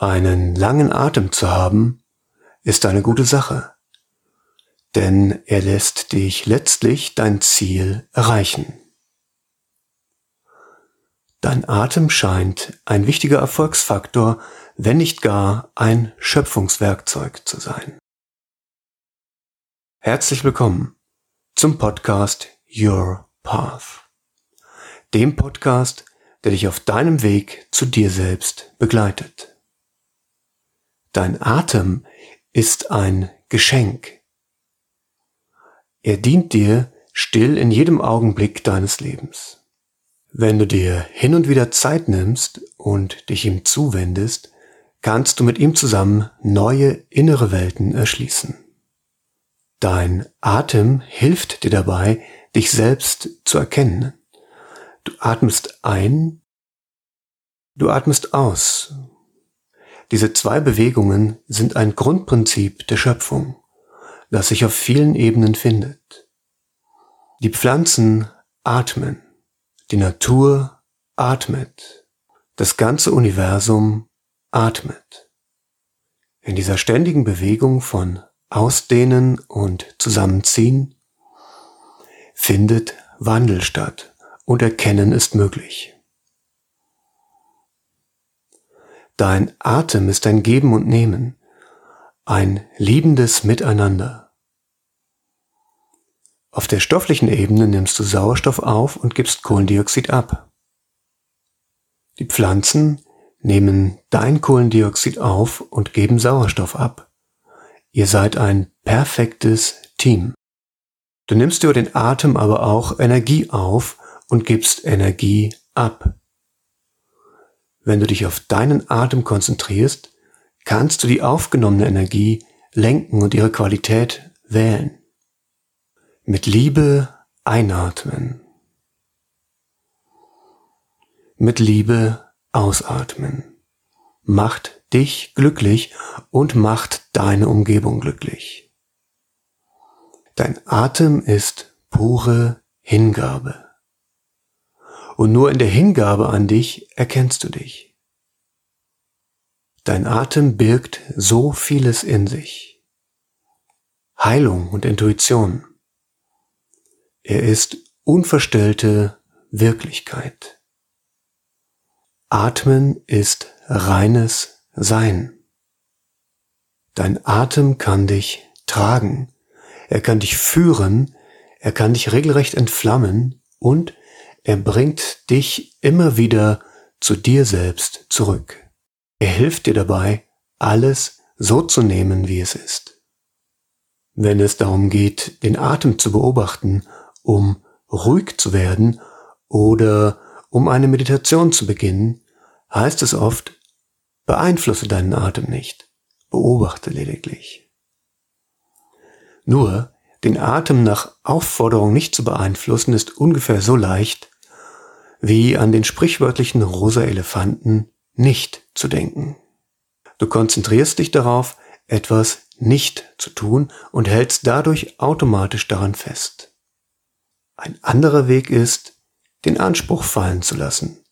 Einen langen Atem zu haben, ist eine gute Sache, denn er lässt dich letztlich dein Ziel erreichen. Dein Atem scheint ein wichtiger Erfolgsfaktor, wenn nicht gar ein Schöpfungswerkzeug zu sein. Herzlich willkommen zum Podcast Your Path, dem Podcast, der dich auf deinem Weg zu dir selbst begleitet. Dein Atem ist ein Geschenk. Er dient dir still in jedem Augenblick deines Lebens. Wenn du dir hin und wieder Zeit nimmst und dich ihm zuwendest, kannst du mit ihm zusammen neue innere Welten erschließen. Dein Atem hilft dir dabei, dich selbst zu erkennen. Du atmest ein, du atmest aus. Diese zwei Bewegungen sind ein Grundprinzip der Schöpfung, das sich auf vielen Ebenen findet. Die Pflanzen atmen. Die Natur atmet. Das ganze Universum atmet. In dieser ständigen Bewegung von Ausdehnen und Zusammenziehen findet Wandel statt und Erkennen ist möglich. Dein Atem ist ein Geben und Nehmen, ein liebendes Miteinander. Auf der stofflichen Ebene nimmst du Sauerstoff auf und gibst Kohlendioxid ab. Die Pflanzen nehmen dein Kohlendioxid auf und geben Sauerstoff ab. Ihr seid ein perfektes Team. Du nimmst über den Atem aber auch Energie auf und gibst Energie ab. Wenn du dich auf deinen Atem konzentrierst, kannst du die aufgenommene Energie lenken und ihre Qualität wählen. Mit Liebe einatmen. Mit Liebe ausatmen. Macht dich glücklich und macht deine Umgebung glücklich. Dein Atem ist pure Hingabe. Und nur in der Hingabe an dich erkennst du dich. Dein Atem birgt so vieles in sich. Heilung und Intuition. Er ist unverstellte Wirklichkeit. Atmen ist reines Sein. Dein Atem kann dich tragen, er kann dich führen, er kann dich regelrecht entflammen und er bringt dich immer wieder zu dir selbst zurück. Er hilft dir dabei, alles so zu nehmen, wie es ist. Wenn es darum geht, den Atem zu beobachten um ruhig zu werden oder um eine Meditation zu beginnen, heißt es oft, beeinflusse deinen Atem nicht, beobachte lediglich. Nur, den Atem nach Aufforderung nicht zu beeinflussen, ist ungefähr so leicht, wie an den sprichwörtlichen rosa Elefanten nicht zu denken. Du konzentrierst dich darauf, etwas nicht zu tun und hältst dadurch automatisch daran fest. Ein anderer Weg ist, den Anspruch fallen zu lassen.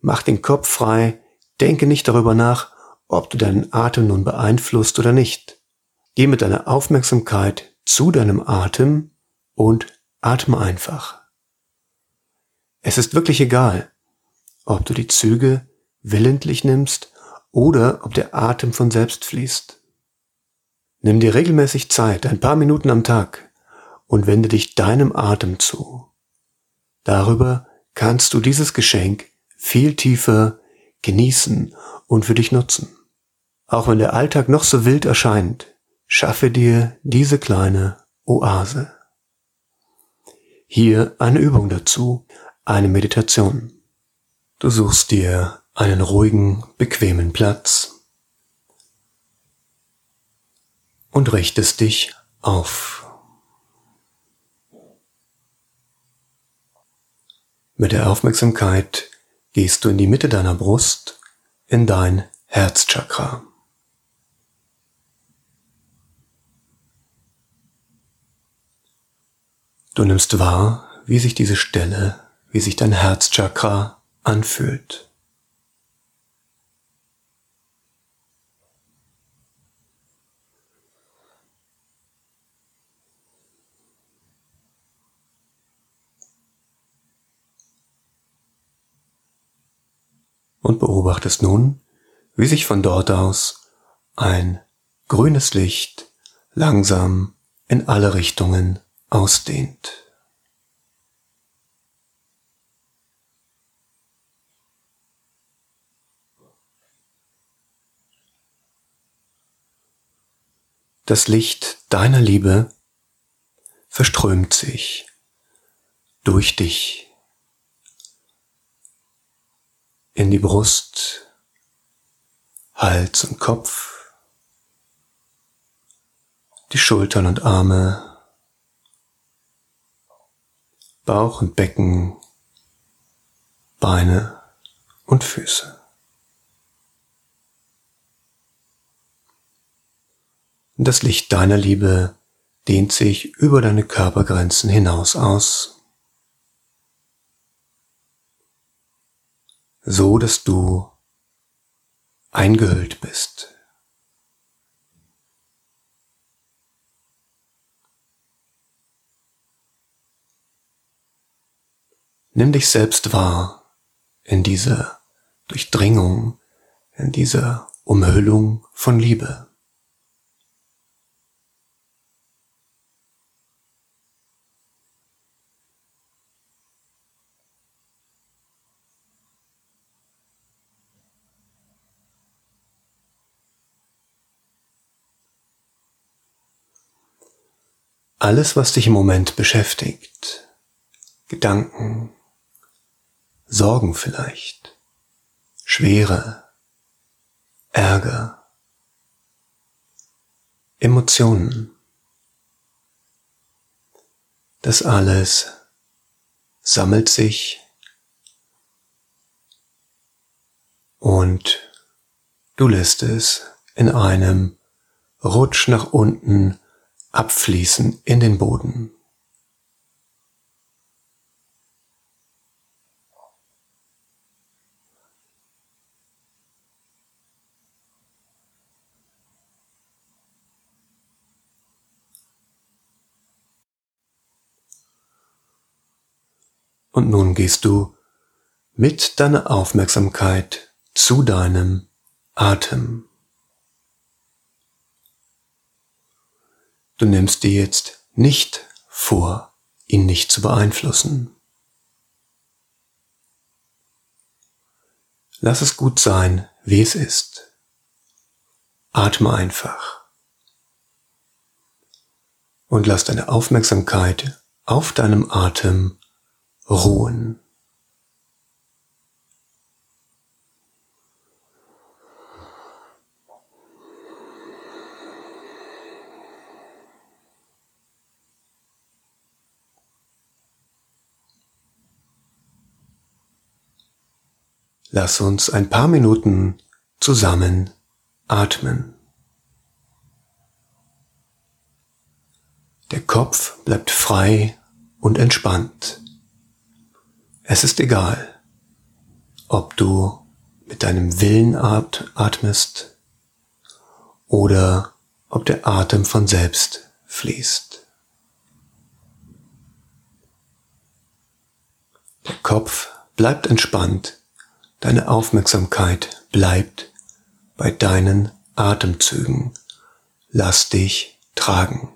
Mach den Kopf frei, denke nicht darüber nach, ob du deinen Atem nun beeinflusst oder nicht. Geh mit deiner Aufmerksamkeit zu deinem Atem und atme einfach. Es ist wirklich egal, ob du die Züge willentlich nimmst oder ob der Atem von selbst fließt. Nimm dir regelmäßig Zeit, ein paar Minuten am Tag, und wende dich deinem Atem zu. Darüber kannst du dieses Geschenk viel tiefer genießen und für dich nutzen. Auch wenn der Alltag noch so wild erscheint, schaffe dir diese kleine Oase. Hier eine Übung dazu, eine Meditation. Du suchst dir einen ruhigen, bequemen Platz und richtest dich auf. Mit der Aufmerksamkeit gehst du in die Mitte deiner Brust, in dein Herzchakra. Du nimmst wahr, wie sich diese Stelle, wie sich dein Herzchakra anfühlt. Und beobachtest nun, wie sich von dort aus ein grünes Licht langsam in alle Richtungen ausdehnt. Das Licht deiner Liebe verströmt sich durch dich in die Brust, Hals und Kopf, die Schultern und Arme, Bauch und Becken, Beine und Füße. Das Licht deiner Liebe dehnt sich über deine Körpergrenzen hinaus aus, so dass du eingehüllt bist. Nimm dich selbst wahr in dieser Durchdringung, in dieser Umhüllung von Liebe. Alles, was dich im Moment beschäftigt, Gedanken, Sorgen vielleicht, Schwere, Ärger, Emotionen, das alles sammelt sich und du lässt es in einem Rutsch nach unten abfließen in den Boden. Und nun gehst du mit deiner Aufmerksamkeit zu deinem Atem. Du nimmst dir jetzt nicht vor, ihn nicht zu beeinflussen. Lass es gut sein, wie es ist. Atme einfach. Und lass deine Aufmerksamkeit auf deinem Atem ruhen. Lass uns ein paar Minuten zusammen atmen. Der Kopf bleibt frei und entspannt. Es ist egal, ob du mit deinem Willen atmest oder ob der Atem von selbst fließt. Der Kopf bleibt entspannt Deine Aufmerksamkeit bleibt bei deinen Atemzügen. Lass dich tragen.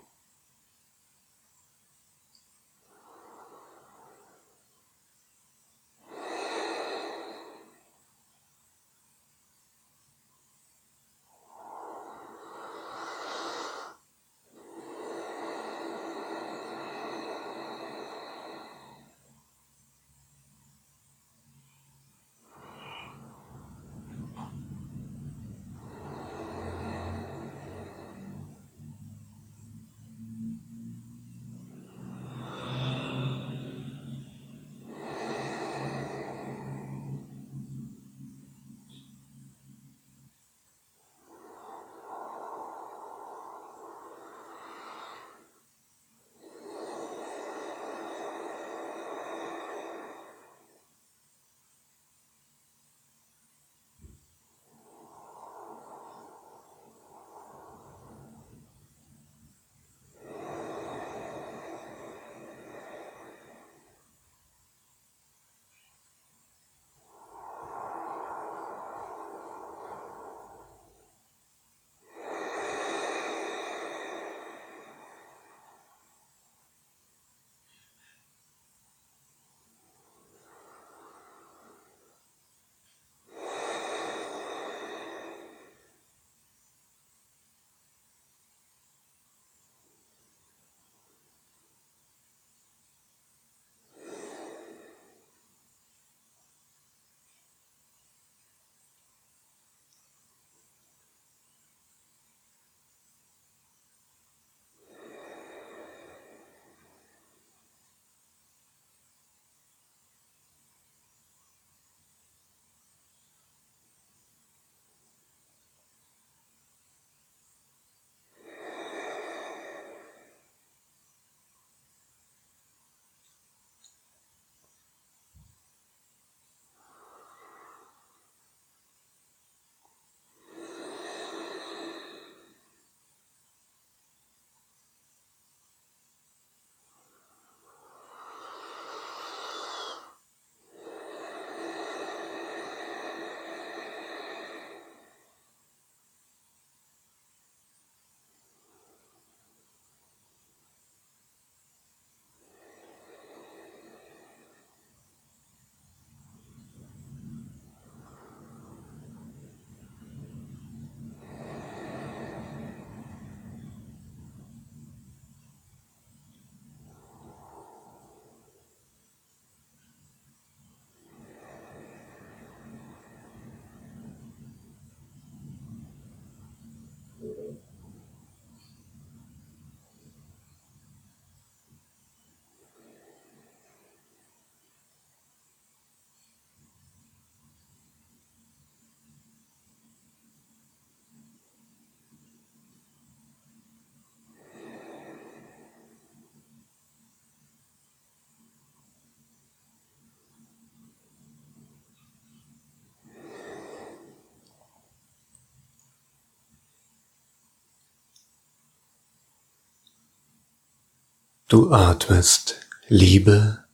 Du atmest Liebe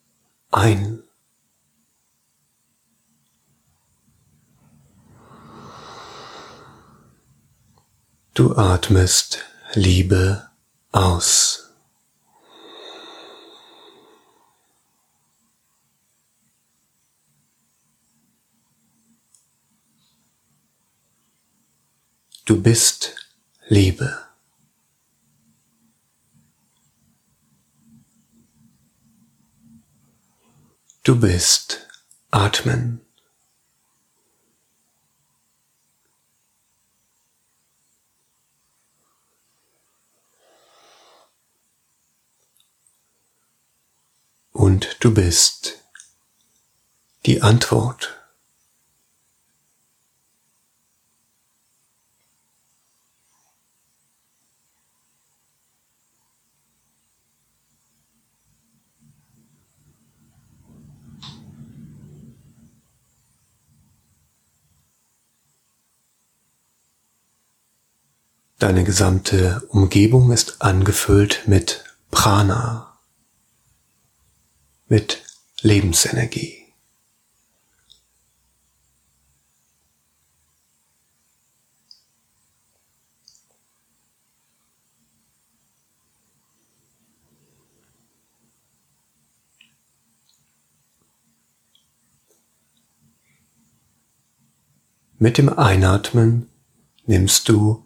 ein. Du atmest Liebe aus. Du bist Liebe. Du bist Atmen. Und du bist die Antwort. Deine gesamte Umgebung ist angefüllt mit Prana, mit Lebensenergie. Mit dem Einatmen nimmst du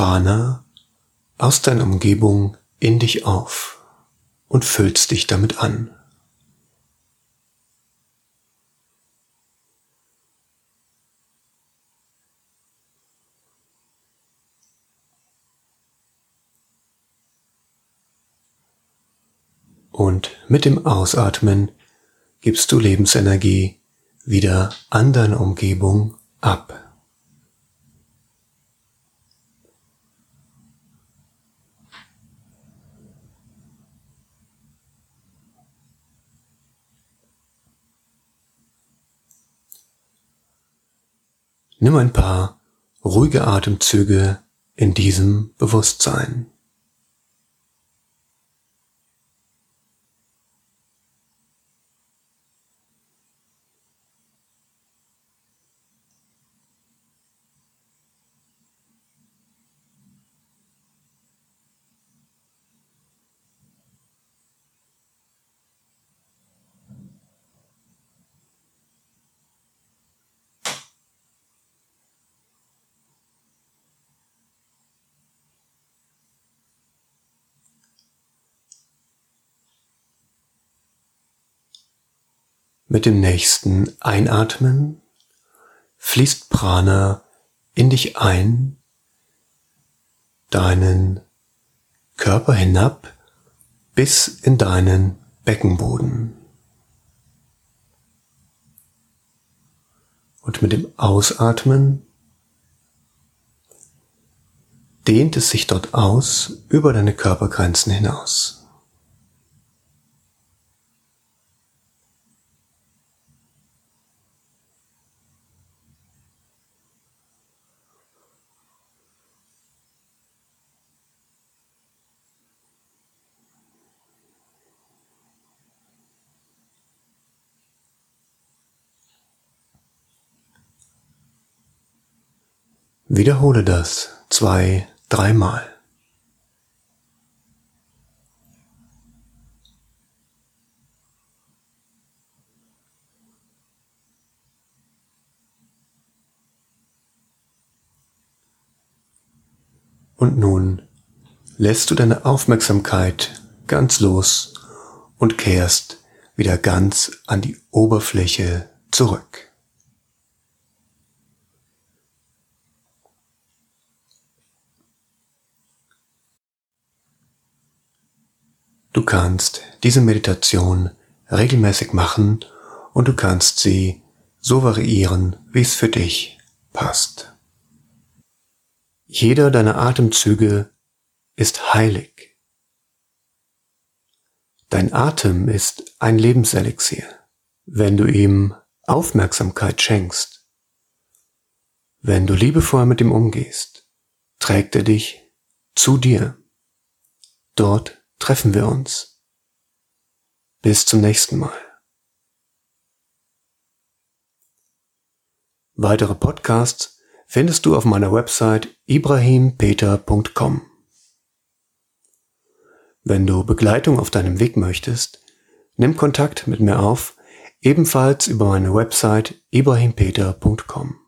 Prana aus deiner Umgebung in dich auf und füllst dich damit an. Und mit dem Ausatmen gibst du Lebensenergie wieder an deine Umgebung ab. Nimm ein paar ruhige Atemzüge in diesem Bewusstsein. Mit dem nächsten Einatmen fließt Prana in dich ein, deinen Körper hinab bis in deinen Beckenboden. Und mit dem Ausatmen dehnt es sich dort aus über deine Körpergrenzen hinaus. Wiederhole das zwei, dreimal. Und nun lässt du deine Aufmerksamkeit ganz los und kehrst wieder ganz an die Oberfläche zurück. Du kannst diese Meditation regelmäßig machen und du kannst sie so variieren, wie es für dich passt. Jeder deiner Atemzüge ist heilig. Dein Atem ist ein Lebenselixier, wenn du ihm Aufmerksamkeit schenkst. Wenn du liebevoll mit ihm umgehst, trägt er dich zu dir. Dort treffen wir uns. Bis zum nächsten Mal. Weitere Podcasts findest du auf meiner Website ibrahimpeter.com. Wenn du Begleitung auf deinem Weg möchtest, nimm Kontakt mit mir auf, ebenfalls über meine Website ibrahimpeter.com.